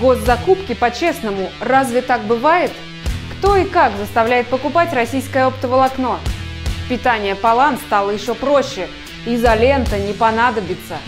Госзакупки по-честному, разве так бывает? Кто и как заставляет покупать российское оптоволокно? Питание Палан стало еще проще. Изолента не понадобится.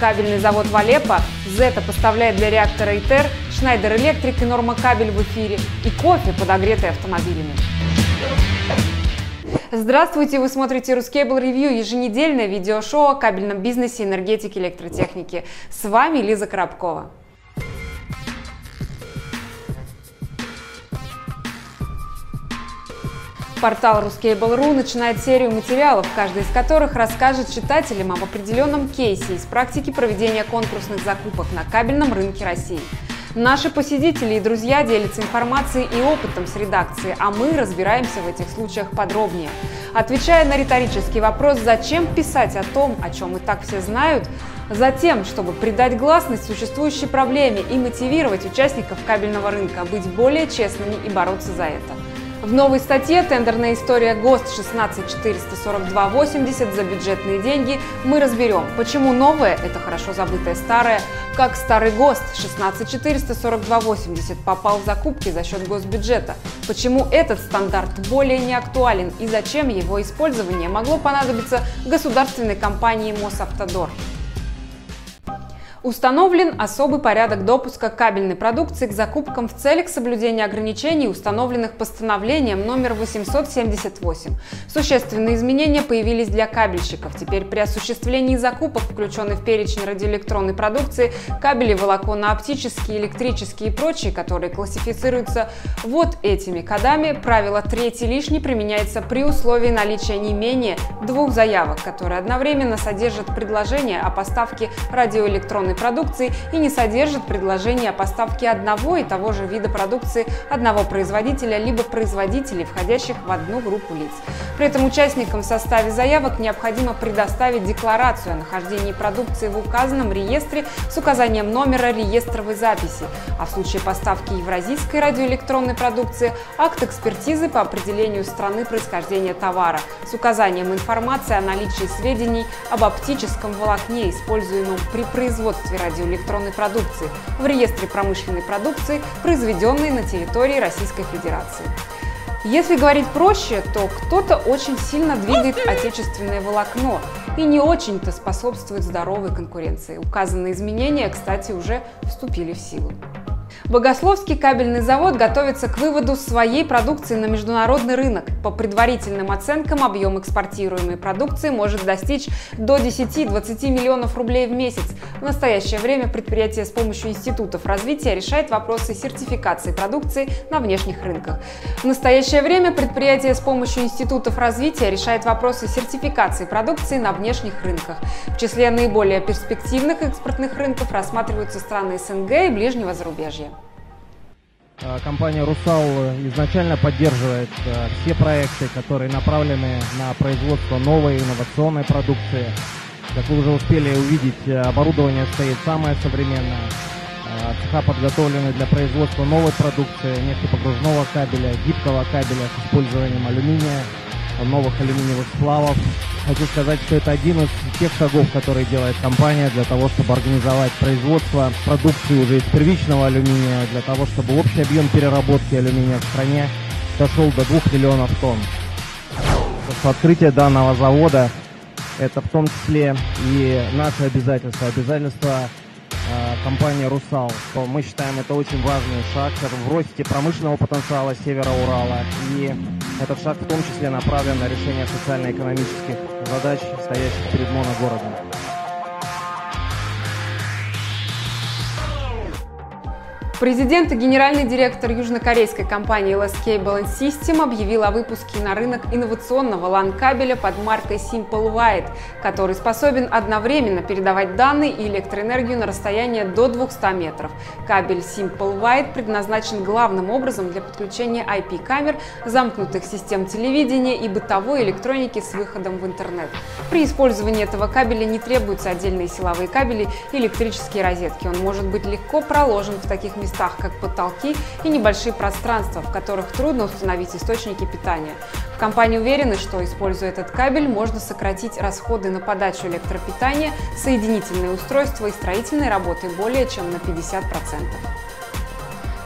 Кабельный завод Валепа Зета поставляет для реактора ИТЕР, Шнайдер Электрик и Норма Кабель в эфире и кофе, подогретый автомобилями. Здравствуйте, вы смотрите Рускейбл Ревью, еженедельное видеошоу о кабельном бизнесе, энергетике, электротехнике. С вами Лиза Коробкова. Портал Ruskable.ru начинает серию материалов, каждый из которых расскажет читателям об определенном кейсе из практики проведения конкурсных закупок на кабельном рынке России. Наши посетители и друзья делятся информацией и опытом с редакцией, а мы разбираемся в этих случаях подробнее. Отвечая на риторический вопрос, зачем писать о том, о чем и так все знают, Затем, чтобы придать гласность существующей проблеме и мотивировать участников кабельного рынка быть более честными и бороться за это. В новой статье «Тендерная история ГОСТ 1644280 за бюджетные деньги» мы разберем, почему новое – это хорошо забытое старое, как старый ГОСТ 1644280 попал в закупки за счет госбюджета, почему этот стандарт более не актуален и зачем его использование могло понадобиться государственной компании Мосавтодор. Установлен особый порядок допуска кабельной продукции к закупкам в целях соблюдения ограничений, установленных постановлением номер 878. Существенные изменения появились для кабельщиков. Теперь при осуществлении закупок, включенной в перечень радиоэлектронной продукции, кабели волоконно-оптические, электрические и прочие, которые классифицируются вот этими кодами, правило третий лишний применяется при условии наличия не менее двух заявок, которые одновременно содержат предложение о поставке радиоэлектронной продукции и не содержит предложения о поставке одного и того же вида продукции одного производителя либо производителей, входящих в одну группу лиц. При этом участникам в составе заявок необходимо предоставить декларацию о нахождении продукции в указанном реестре с указанием номера реестровой записи, а в случае поставки евразийской радиоэлектронной продукции – акт экспертизы по определению страны происхождения товара с указанием информации о наличии сведений об оптическом волокне, используемом при производстве производстве радиоэлектронной продукции в реестре промышленной продукции, произведенной на территории Российской Федерации. Если говорить проще, то кто-то очень сильно двигает отечественное волокно и не очень-то способствует здоровой конкуренции. Указанные изменения, кстати, уже вступили в силу. Богословский кабельный завод готовится к выводу своей продукции на международный рынок. По предварительным оценкам, объем экспортируемой продукции может достичь до 10-20 миллионов рублей в месяц. В настоящее время предприятие с помощью институтов развития решает вопросы сертификации продукции на внешних рынках. В настоящее время предприятие с помощью институтов развития решает вопросы сертификации продукции на внешних рынках. В числе наиболее перспективных экспортных рынков рассматриваются страны СНГ и ближнего зарубежья. Э, компания «Русал» изначально поддерживает э, все проекты, которые направлены на производство новой инновационной продукции. Как вы уже успели увидеть, оборудование стоит самое современное. Цеха подготовлены для производства новой продукции, нефтепогружного кабеля, гибкого кабеля с использованием алюминия, новых алюминиевых сплавов. Хочу сказать, что это один из тех шагов, которые делает компания для того, чтобы организовать производство продукции уже из первичного алюминия, для того, чтобы общий объем переработки алюминия в стране дошел до 2 миллионов тонн. Открытие данного завода – это в том числе и наше обязательство, обязательство компания «Русал», мы считаем это очень важный шаг в росте промышленного потенциала севера Урала. И этот шаг в том числе направлен на решение социально-экономических задач, стоящих перед моногородом. Президент и генеральный директор южнокорейской компании LS Cable System объявил о выпуске на рынок инновационного LAN-кабеля под маркой Simple White, который способен одновременно передавать данные и электроэнергию на расстояние до 200 метров. Кабель Simple White предназначен главным образом для подключения IP-камер, замкнутых систем телевидения и бытовой электроники с выходом в интернет. При использовании этого кабеля не требуются отдельные силовые кабели и электрические розетки. Он может быть легко проложен в таких местах, местах, как потолки и небольшие пространства, в которых трудно установить источники питания. В компании уверены, что, используя этот кабель, можно сократить расходы на подачу электропитания, соединительные устройства и строительные работы более чем на 50%.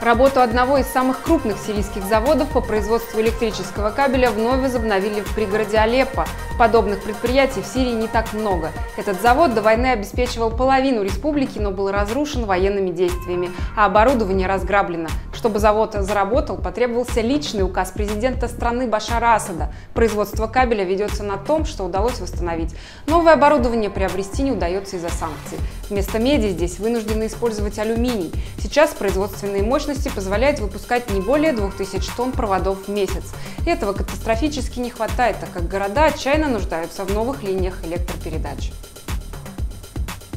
Работу одного из самых крупных сирийских заводов по производству электрического кабеля вновь возобновили в пригороде Алеппо. Подобных предприятий в Сирии не так много. Этот завод до войны обеспечивал половину республики, но был разрушен военными действиями, а оборудование разграблено. Чтобы завод заработал, потребовался личный указ президента страны Башара Асада. Производство кабеля ведется на том, что удалось восстановить. Новое оборудование приобрести не удается из-за санкций. Вместо меди здесь вынуждены использовать алюминий. Сейчас производственные мощности позволяют выпускать не более 2000 тонн проводов в месяц. И этого катастрофически не хватает, так как города отчаянно нуждаются в новых линиях электропередач.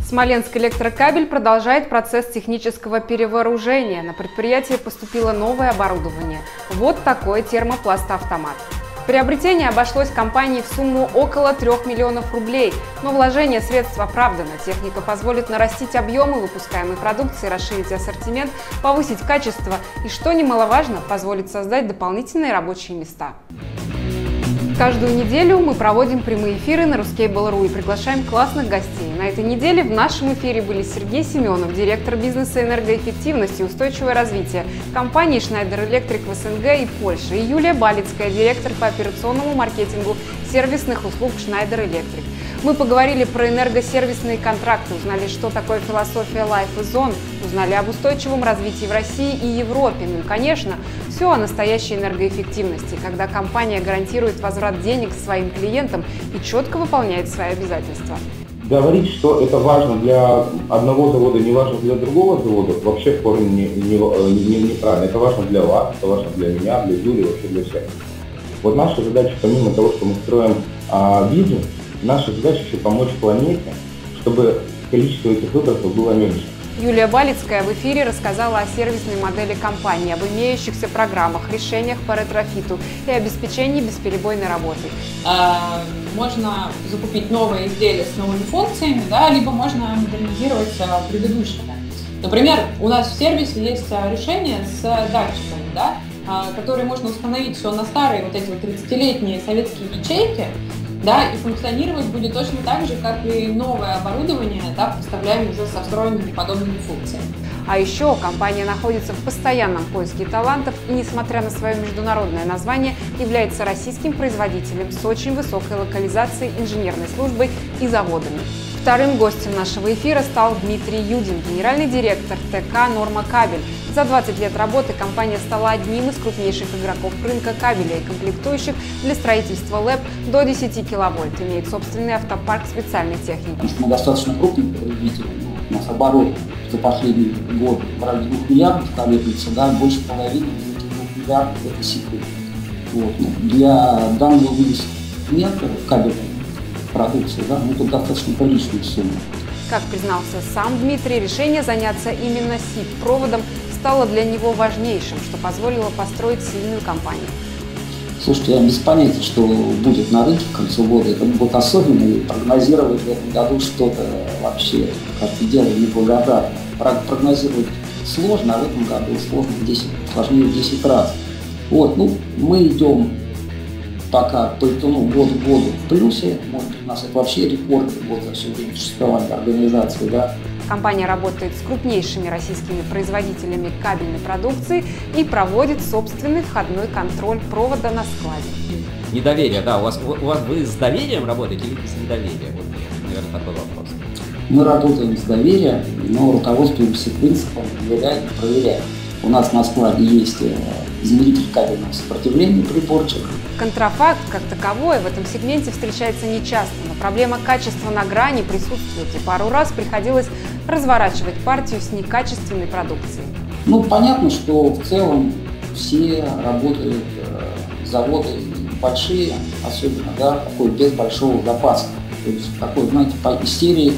Смоленск электрокабель продолжает процесс технического перевооружения. На предприятие поступило новое оборудование. Вот такой термопластоавтомат. Приобретение обошлось компании в сумму около 3 миллионов рублей, но вложение средств оправдано. Техника позволит нарастить объемы выпускаемой продукции, расширить ассортимент, повысить качество и, что немаловажно, позволит создать дополнительные рабочие места. Каждую неделю мы проводим прямые эфиры на Ruskable.ru и приглашаем классных гостей. На этой неделе в нашем эфире были Сергей Семенов, директор бизнеса энергоэффективности и устойчивое развитие компании Schneider Electric в СНГ и Польше, и Юлия Балицкая, директор по операционному маркетингу сервисных услуг Schneider Electric. Мы поговорили про энергосервисные контракты, узнали, что такое философия Life is On, узнали об устойчивом развитии в России и Европе. Ну и, конечно, все о настоящей энергоэффективности, когда компания гарантирует возврат денег своим клиентам и четко выполняет свои обязательства. Говорить, что это важно для одного завода, не важно для другого завода, вообще в корне не, не, не, неправильно. Это важно для вас, это важно для меня, для Юли, вообще для всех. Вот наша задача, помимо того, что мы строим а, бизнес, Наша задача еще помочь планете, чтобы количество этих выбросов было меньше. Юлия Балицкая в эфире рассказала о сервисной модели компании, об имеющихся программах, решениях по ретрофиту и обеспечении бесперебойной работы. А, можно закупить новые изделия с новыми функциями, да, либо можно модернизировать а, предыдущие. Например, у нас в сервисе есть а, решение с датчиками, да, которые можно установить все на старые вот эти вот 30-летние советские ячейки, да, и функционировать будет точно так же, как и новое оборудование, да, поставляем уже со встроенными подобными функциями. А еще компания находится в постоянном поиске талантов и, несмотря на свое международное название, является российским производителем с очень высокой локализацией, инженерной службой и заводами. Вторым гостем нашего эфира стал Дмитрий Юдин, генеральный директор ТК «Норма Кабель». За 20 лет работы компания стала одним из крупнейших игроков рынка кабеля и комплектующих для строительства ЛЭП до 10 киловольт. Имеет собственный автопарк специальной техники. Мы достаточно крупный производитель. У нас оборот за последний год в районе 2 миллиардов колеблется, да, больше половины 2 миллиардов – это секрет. Вот. Ну, для данного вида сегмента кабельного продукции, да, ну, это достаточно приличная сумма. Как признался сам Дмитрий, решение заняться именно СИП-проводом стало для него важнейшим, что позволило построить сильную компанию. Слушайте, я без понятия, что будет на рынке к концу года. Это будет особенно, и прогнозировать в этом году что-то вообще, кажется, дело неблагодарное. Прогнозировать сложно, а в этом году сложно в 10, сложнее в 10 раз. Вот, ну, мы идем пока по итогу год в году в плюсе. Может быть, у нас это вообще рекорд вот за все время существования организации, да. Компания работает с крупнейшими российскими производителями кабельной продукции и проводит собственный входной контроль провода на складе. Недоверие, да, у вас, у вас вы с доверием работаете или с недоверием? Вот, наверное, такой вопрос. Мы работаем с доверием, но руководствуемся принципом «доверяем, проверяем». У нас на складе есть э, измеритель кабельного сопротивления приборчик. Контрафакт как таковой в этом сегменте встречается нечасто, но проблема качества на грани присутствует, и пару раз приходилось разворачивать партию с некачественной продукцией. Ну, понятно, что в целом все работают, э, заводы большие, особенно, да, такой без большого запаса. То есть такой, знаете, по истерии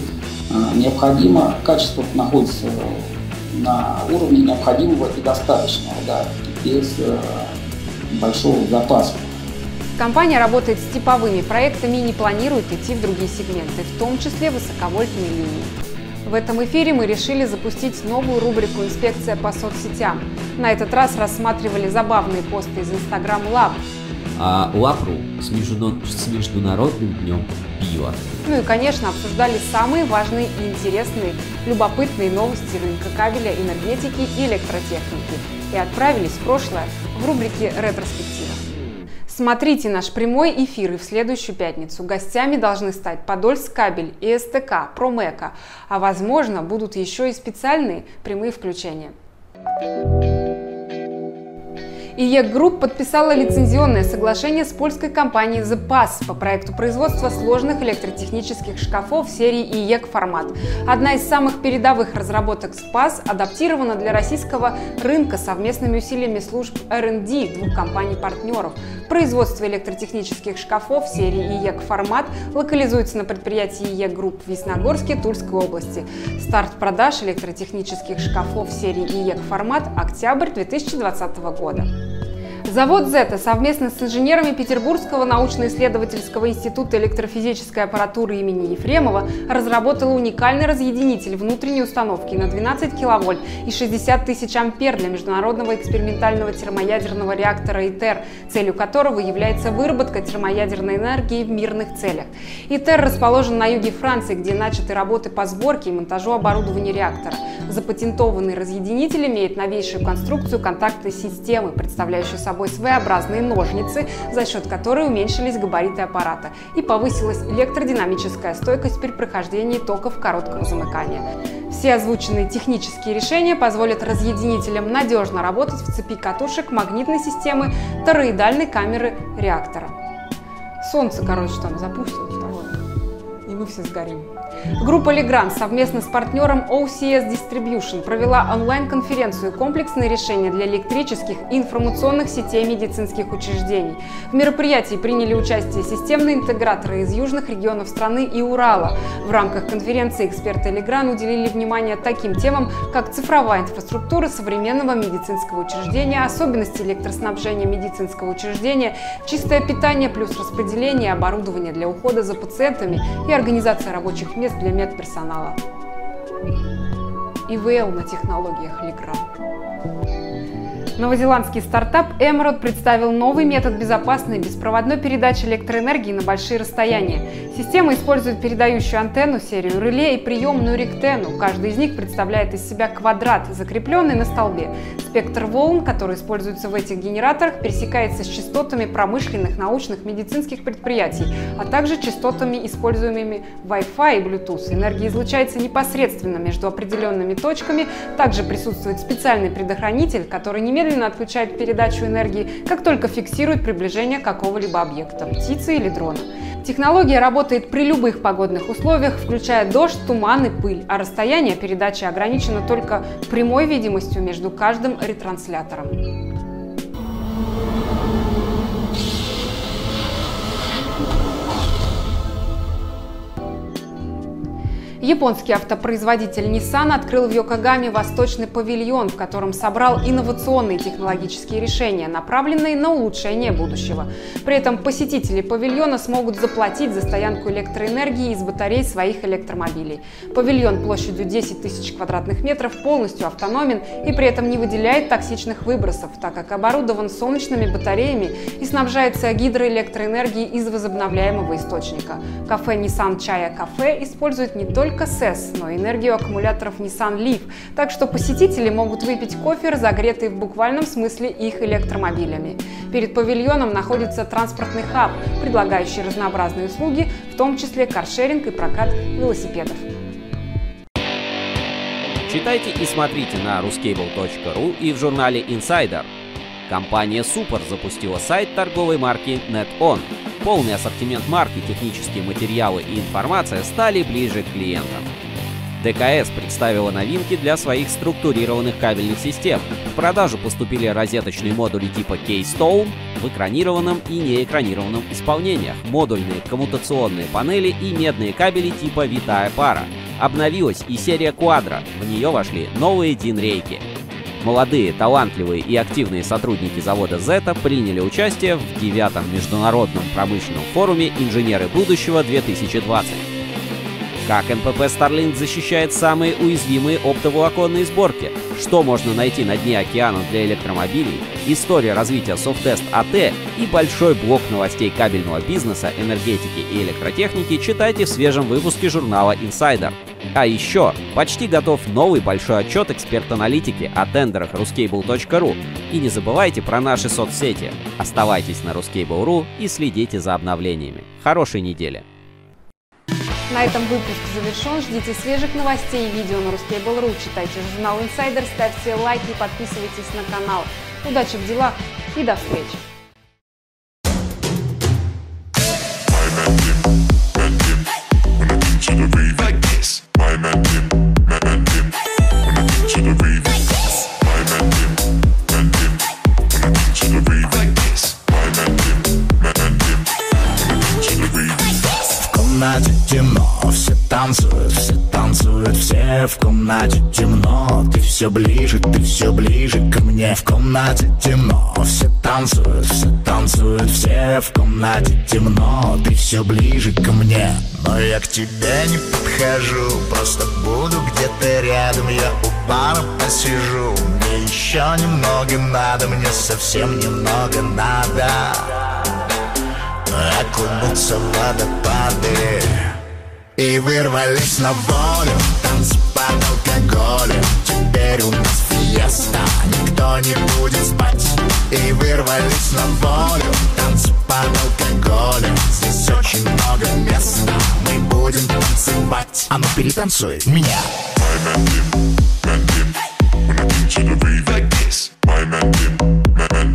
э, необходимо, качество находится на уровне необходимого и достаточного, да, без э, большого запаса. Компания работает с типовыми проектами и не планирует идти в другие сегменты, в том числе высоковольтные линии. В этом эфире мы решили запустить новую рубрику «Инспекция по соцсетям». На этот раз рассматривали забавные посты из Instagram Lab. А, Лапру с, междуно... с Международным днем пива. Ну и, конечно, обсуждали самые важные и интересные, любопытные новости рынка кабеля, энергетики и электротехники. И отправились в прошлое в рубрике «Ретроспектива». Смотрите наш прямой эфир и в следующую пятницу. Гостями должны стать Подольск кабель и СТК, Промека, а возможно будут еще и специальные прямые включения. IEK Group подписала лицензионное соглашение с польской компанией ZPAS по проекту производства сложных электротехнических шкафов серии IEK FORMAT. Одна из самых передовых разработок ZPAS адаптирована для российского рынка совместными усилиями служб R&D двух компаний-партнеров. Производство электротехнических шкафов серии IEK FORMAT локализуется на предприятии IEK Group в Ясногорске Тульской области. Старт продаж электротехнических шкафов серии IEK FORMAT октябрь 2020 года. Завод «Зета» совместно с инженерами Петербургского научно-исследовательского института электрофизической аппаратуры имени Ефремова разработал уникальный разъединитель внутренней установки на 12 киловольт и 60 тысяч ампер для международного экспериментального термоядерного реактора ИТЕР, целью которого является выработка термоядерной энергии в мирных целях. ИТЕР расположен на юге Франции, где начаты работы по сборке и монтажу оборудования реактора. Запатентованный разъединитель имеет новейшую конструкцию контактной системы, представляющую собой собой своеобразные ножницы, за счет которой уменьшились габариты аппарата и повысилась электродинамическая стойкость при прохождении токов короткого замыкания. Все озвученные технические решения позволят разъединителям надежно работать в цепи катушек магнитной системы тороидальной камеры реактора. Солнце, короче, там запустилось, и мы все сгорим. Группа Legrand совместно с партнером OCS Distribution провела онлайн-конференцию «Комплексные решения для электрических и информационных сетей медицинских учреждений». В мероприятии приняли участие системные интеграторы из южных регионов страны и Урала. В рамках конференции эксперты Legrand уделили внимание таким темам, как цифровая инфраструктура современного медицинского учреждения, особенности электроснабжения медицинского учреждения, чистое питание плюс распределение оборудования для ухода за пациентами и организация рабочих мест для медперсонала. ИВЛ на технологиях Legrand. Новозеландский стартап Emerald представил новый метод безопасной беспроводной передачи электроэнергии на большие расстояния. Система использует передающую антенну, серию реле и приемную ректену. Каждый из них представляет из себя квадрат, закрепленный на столбе. Спектр волн, который используется в этих генераторах, пересекается с частотами промышленных, научных, медицинских предприятий, а также частотами, используемыми Wi-Fi и Bluetooth. Энергия излучается непосредственно между определенными точками. Также присутствует специальный предохранитель, который немедленно немедленно отключает передачу энергии, как только фиксирует приближение какого-либо объекта, птицы или дрона. Технология работает при любых погодных условиях, включая дождь, туман и пыль, а расстояние передачи ограничено только прямой видимостью между каждым ретранслятором. Японский автопроизводитель Nissan открыл в Йокогаме восточный павильон, в котором собрал инновационные технологические решения, направленные на улучшение будущего. При этом посетители павильона смогут заплатить за стоянку электроэнергии из батарей своих электромобилей. Павильон площадью 10 тысяч квадратных метров полностью автономен и при этом не выделяет токсичных выбросов, так как оборудован солнечными батареями и снабжается гидроэлектроэнергией из возобновляемого источника. Кафе Nissan Chaya Кафе использует не только только и энергию аккумуляторов Nissan Leaf, так что посетители могут выпить кофе, разогретый в буквальном смысле их электромобилями. Перед павильоном находится транспортный хаб, предлагающий разнообразные услуги, в том числе каршеринг и прокат велосипедов. Читайте и смотрите на ruscable.ru и в журнале Insider. Компания Super запустила сайт торговой марки NetOn. Полный ассортимент марки, технические материалы и информация стали ближе к клиентам. ДКС представила новинки для своих структурированных кабельных систем. В продажу поступили розеточные модули типа Keystone в экранированном и неэкранированном исполнениях, модульные коммутационные панели и медные кабели типа Витая пара. Обновилась и серия Quadro, в нее вошли новые DIN-рейки. Молодые, талантливые и активные сотрудники завода Zeta приняли участие в девятом международном промышленном форуме «Инженеры будущего 2020». Как НПП Starlink защищает самые уязвимые оптоволоконные сборки – что можно найти на дне океана для электромобилей, история развития Softtest AT и большой блок новостей кабельного бизнеса, энергетики и электротехники читайте в свежем выпуске журнала Insider. А еще почти готов новый большой отчет эксперт-аналитики о тендерах ruscable.ru. И не забывайте про наши соцсети. Оставайтесь на ruscable.ru и следите за обновлениями. Хорошей недели! На этом выпуск завершен. Ждите свежих новостей и видео на Ruskable.ru. Читайте журнал Insider, ставьте лайки и подписывайтесь на канал. Удачи в делах и до встречи! Комнате темно. Ты все ближе, ты все ближе ко мне. В комнате темно, все танцуют, все танцуют, все в комнате темно. Ты все ближе ко мне. Но я к тебе не подхожу. Просто буду где-то рядом. Я у бара посижу. Мне еще немного надо. Мне совсем немного надо. Окунуться в водопады. И вырвались на волю, танцы под алкоголем. Теперь у нас фиеста, никто не будет спать. И вырвались на волю, танцы под алкоголем. Здесь очень много места, мы будем танцевать. А ну перетанцуй меня. My man, dim, man, dim. When I come to the rave like this My man, dim, man